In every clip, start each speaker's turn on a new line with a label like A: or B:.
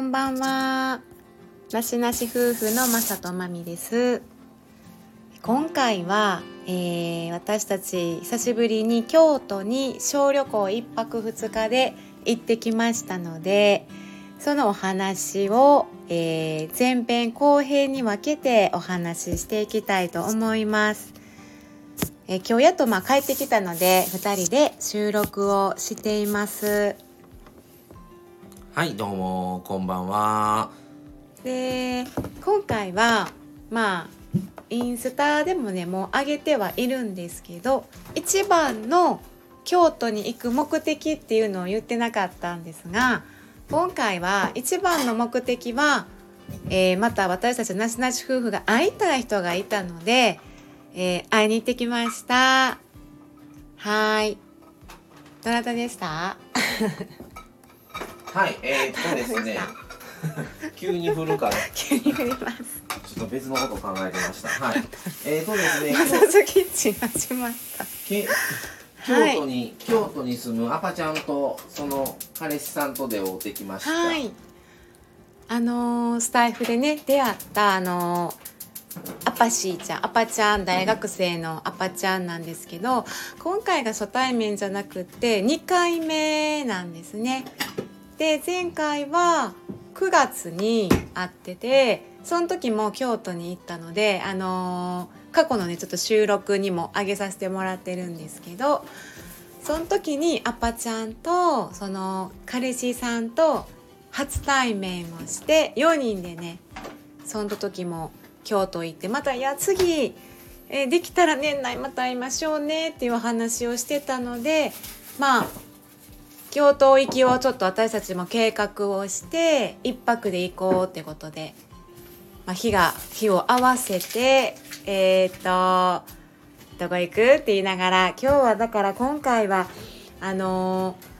A: こんばんは。なしなし夫婦のまさとまみです。今回は、えー私たち久しぶりに京都に小旅行一泊二日で行ってきましたので、そのお話を、えー前編後編に分けてお話ししていきたいと思います。えー今日やっとまあ帰ってきたので2人で収録をしています。
B: はい、どうも、こんばんは。
A: で今回はまあインスタでもねもう上げてはいるんですけど一番の京都に行く目的っていうのを言ってなかったんですが今回は一番の目的は、えーまた私たちなしなし夫婦が会いたい人がいたので、えー会いに行ってきました。はい。どなたでした？
B: はい、えー、っとですね。急に振るから、
A: 急に振ります
B: ちょっと別のことを考えてました。はい。えー、っとですね、
A: マサズキッチン始まった
B: け京都に、京都に住むアパちゃんと、その彼氏さんとで会うてきました。
A: はい。あのースタイフでね出会ったあのーアパシーちゃんアパちゃん大学生のアパちゃんなんですけど今回が初対面じゃなくって2回目なんですね。で前回は9月に会っててその時も京都に行ったのであのー過去のねちょっと収録にも上げさせてもらってるんですけどその時にアパちゃんとその彼氏さんと初対面をして4人でねその時も京都行ってまたいや次、えできたら年内また会いましょうねっていうお話をしてたのでまあ京都行きをちょっと私たちも計画をして一泊で行こうってことで、まあ、日が日を合わせてえーっとどこ行くって言いながら今日はだから今回はあのー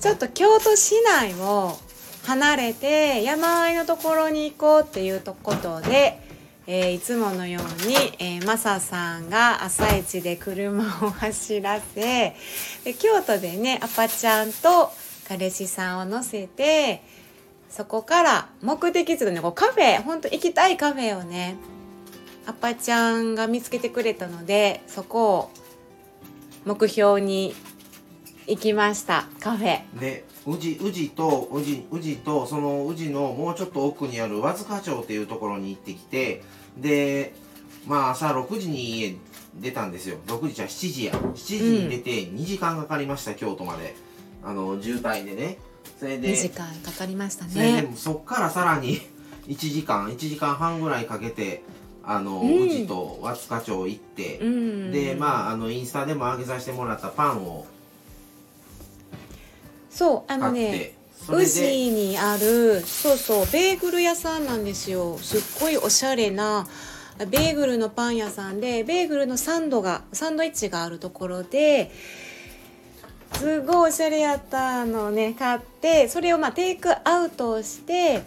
A: ちょっと京都市内を離れて山あいのところに行こうっていうとことで、えーいつものように、えーマサさんが朝一で車を走らせで京都でねアパちゃんと彼氏さんを乗せてそこから目的地のねこうカフェ本当行きたいカフェをねアパちゃんが見つけてくれたのでそこを目標に行きましたカフェ
B: で、宇治、宇治と、宇治、宇治と、その宇治のもうちょっと奥にある和塚町っていうところに行ってきて、で、まあ朝6時に家出たんですよ。6時じゃ7時や。7時に出て2時間かかりました、京都まで。あの、渋滞でね。それで、
A: 2時間かかりました
B: それで
A: ね
B: もそっからさらに 1時間、1時間半ぐらいかけて、あの、
A: うん
B: 宇治と和塚町行って、
A: うん
B: で、まあ、あの、インスタでも上げさせてもらったパンを
A: そうあのね宇
B: で、
A: 治にあるそうそうベーグル屋さんなんですよ。すっごいおしゃれなベーグルのパン屋さんでベーグルのサンドがサンドイッチがあるところですごいおしゃれやったのをね買ってそれをまあテイクアウトをして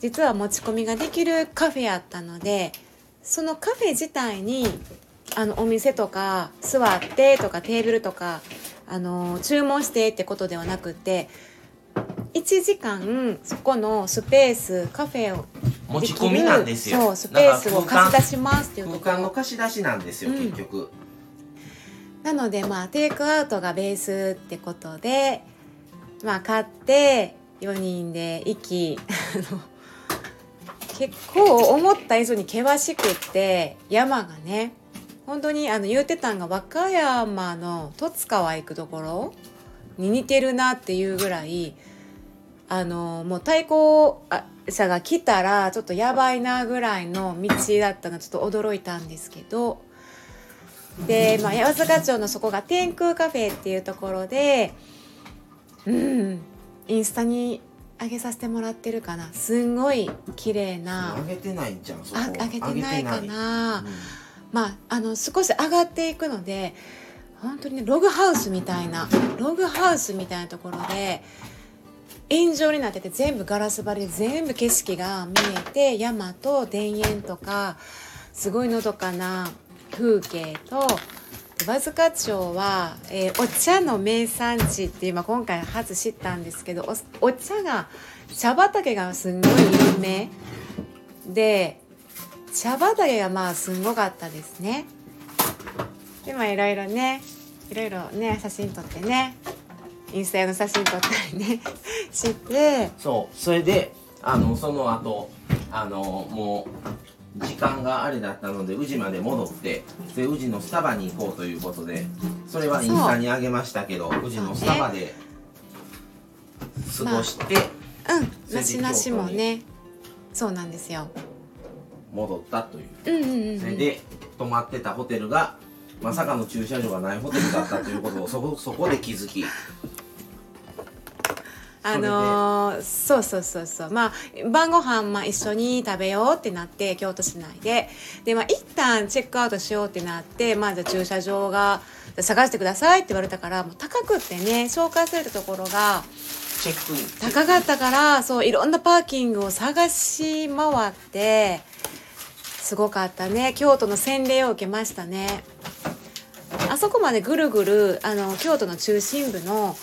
A: 実は持ち込みができるカフェやったのでそのカフェ自体にあのお店とか座ってとかテーブルとかあの注文してってことではなくて1時間そこのスペースカフェを
B: 持ち込みなんですよ。
A: そうスペースを貸し出しますっていうとこ
B: 空間の
A: ろ
B: 貸し出しなんですよ、
A: うん
B: 結局。
A: なのでまあテイクアウトがベースってことでまあ買って4人で行きあの結構思った以上に険しくって山がね本当にあの言うてたんが和歌山の十津川行くところに似てるなっていうぐらいあのもう対向車が来たらちょっとやばいなぐらいの道だったのちょっと驚いたんですけど。で、まあ、八坂町のそこが天空カフェっていうところでうんインスタに上げさせてもらってるかな。すんごい綺麗な。
B: 上げてないんじゃん。
A: あ上げてないかなまああの少し上がっていくので本当にねログハウスみたいなログハウスみたいなところで円状になってて全部ガラス張りで全部景色が見えて山と田園とかすごいのどかな風景と和塚町は、えーお茶の名産地って今今回初知ったんですけどお茶が茶畑がすごい有名で茶畑がまあすんごかったですね。でまあいろいろねいろいろね写真撮ってねインスタ用の写真撮ったりね して。
B: そう。それであのその後あのもう時間があれだったので宇治まで戻ってで宇治のスタバに行こうということでそれはインスタにあげましたけど宇治のスタバで過ごして
A: うん。
B: それで
A: なしなしもねそうなんですよ
B: 戻ったという。
A: うんうんうんうん。
B: それで泊まってたホテルがまさかの駐車場がないホテルだったということを そこそこで気づき。
A: あのーそうそうそうそう。まあ晩ご飯まあ一緒に食べようってなって京都市内で。でまあ一旦チェックアウトしようってなってまあじゃあ駐車場が探してくださいって言われたからもう高くってね紹介されたところが
B: チェックイン。
A: 高かったからそういろんなパーキングを探し回ってすごかったね。京都の洗礼を受けましたね。あそこまでぐるぐるあの京都の中心部の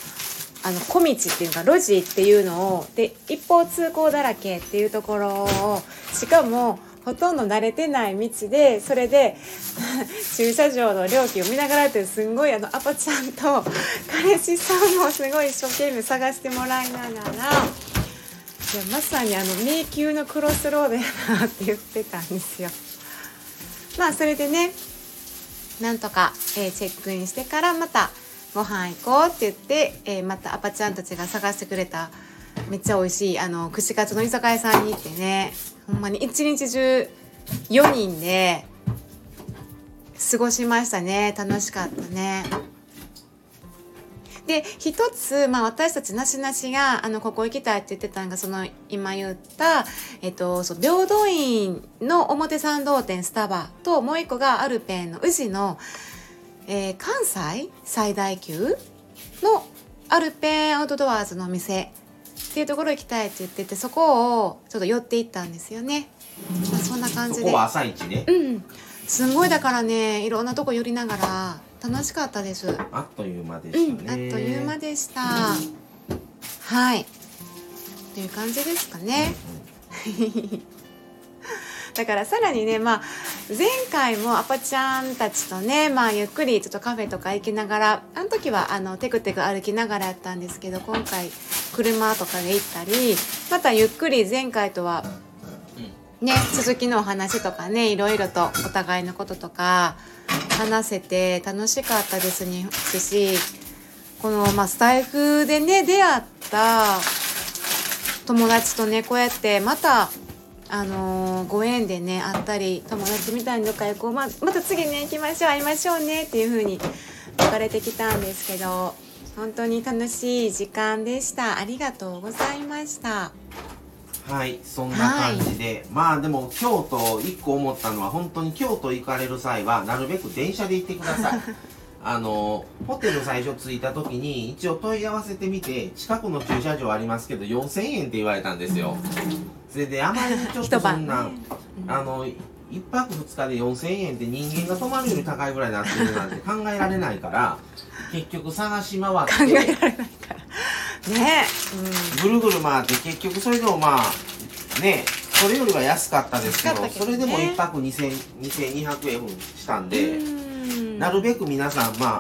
A: あの小道っていうか路地っていうのをで一方通行だらけっていうところをしかもほとんど慣れてない道でそれで 駐車場の料金を見ながらってすんごいあのアパちゃんと彼氏さんもすごい一生懸命探してもらいながらやまさにあの迷宮のクロスロードやなって言ってたんですよ。まあそれでねなんとか、えーチェックインしてからまたご飯行こうって言って、えーまたアパちゃんたちが探してくれためっちゃ美味しいあの串カツの居酒屋さんに行ってねほんまに一日中4人で過ごしましたね楽しかったね。で一つ、まあ、私たちなしなしがあのここ行きたいって言ってたのがその今言った、えっと、そう平等院の表参道店スタバともう一個がアルペンの宇治の、えー関西最大級のアルペンアウトドアーズのお店っていうところ行きたいって言っててそこをちょっと寄っていったんですよね。まあ、そんな感じで。
B: そこは朝一ね。
A: うん。すんごいだからねいろんなとこ寄りながら楽しかったです。
B: あっという間で
A: うん、
B: したね、
A: あっという間でした。はい。という感じですかね。だからさらにね、まあ、前回もアパちゃんたちとね、まあ、ゆっくりちょっとカフェとか行きながらあの時はあのテクテク歩きながらやったんですけど今回車とかで行ったりまたゆっくり前回とはね続きのお話とかねいろいろとお互いのこととか話せて楽しかったですしこの、まあ、スタイフでね出会った友達とねこうやってまたあのーご縁でね会ったり友達みたいにどっか行こうままた次ね行きましょう会いましょうねっていう風に言われてきたんですけど本当に楽しい時間でした。ありがとうございました。
B: はいそんな感じで、まあでも京都一個思ったのは本当に京都行かれる際はなるべく電車で行ってください。あのホテル最初着いた時に一応問い合わせてみて近くの駐車場ありますけど4000円って言われたんですよ。それであまりにちょっとそんな、
A: ね
B: あの一泊二日で4000円って人間が泊まるより高いぐらいになってるなんて考えられないから結局探し回
A: 考
B: って
A: えられないからね
B: ぐるぐる回って結局それでもまあねそれよりは安かったですけど
A: ね。
B: それでも1泊2000 2200円したん
A: うん
B: で、
A: うん。
B: なるべく皆さんまあ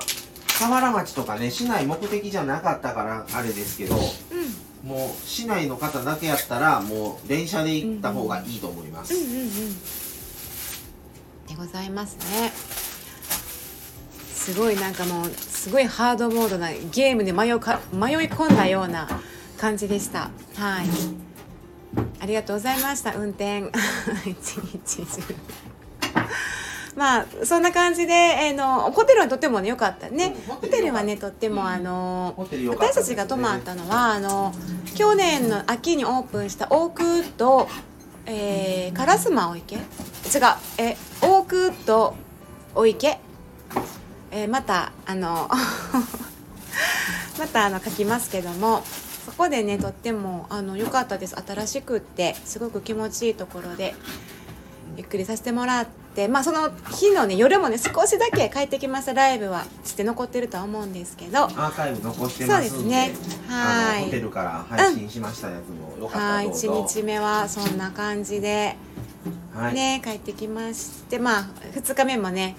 B: 河原町とかね市内目的じゃなかったからあれですけど
A: うん。
B: もう市内の方だけやったらもう電車で行った方がいいと思います、
A: うんうんうん。でございますね。すごいなんかもうすごいハードモードなゲームで迷いか迷い込んだような感じでした。はい。ありがとうございました。運転。まあそんな感じで、えーのホテルはとてもね良かったね、
B: うん
A: ホテルはねとってもあの
B: ね。
A: 私たちが泊まったのはあの去年の秋にオープンしたオークウッド、えー、烏丸お池？違うえオークウッドお池、えーまたあの またあの書きますけどもそこでねとってもあの良かったです。新しくってすごく気持ちいいところでゆっくりさせてもらっってまあその日のね夜もね少しだけ帰ってきましたライブはして残ってるとは思うんですけど。
B: アーカイブ残してますんで
A: そうですね。はい。
B: ホテルから配信しましたやつもよかったどうぞ。
A: 1日目はそんな感じで
B: はい、
A: ね帰ってきましてまあ2日目もね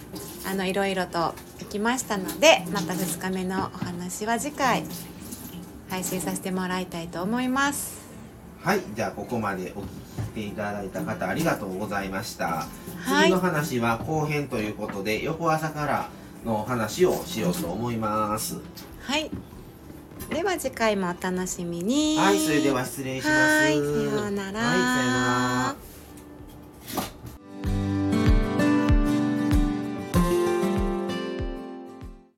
A: あのいろいろと行きましたのでまた2日目のお話は次回配信させてもらいたいと思います。
B: はい、じゃあここまでお聞きしていただいた方ありがとうございました、
A: はい。
B: 次の話は後編ということで翌朝からのお話をしようと思います。
A: はい。では次回もお楽しみに。
B: はい。それでは失礼します。
A: はい。さようなら。
B: はい。さようなら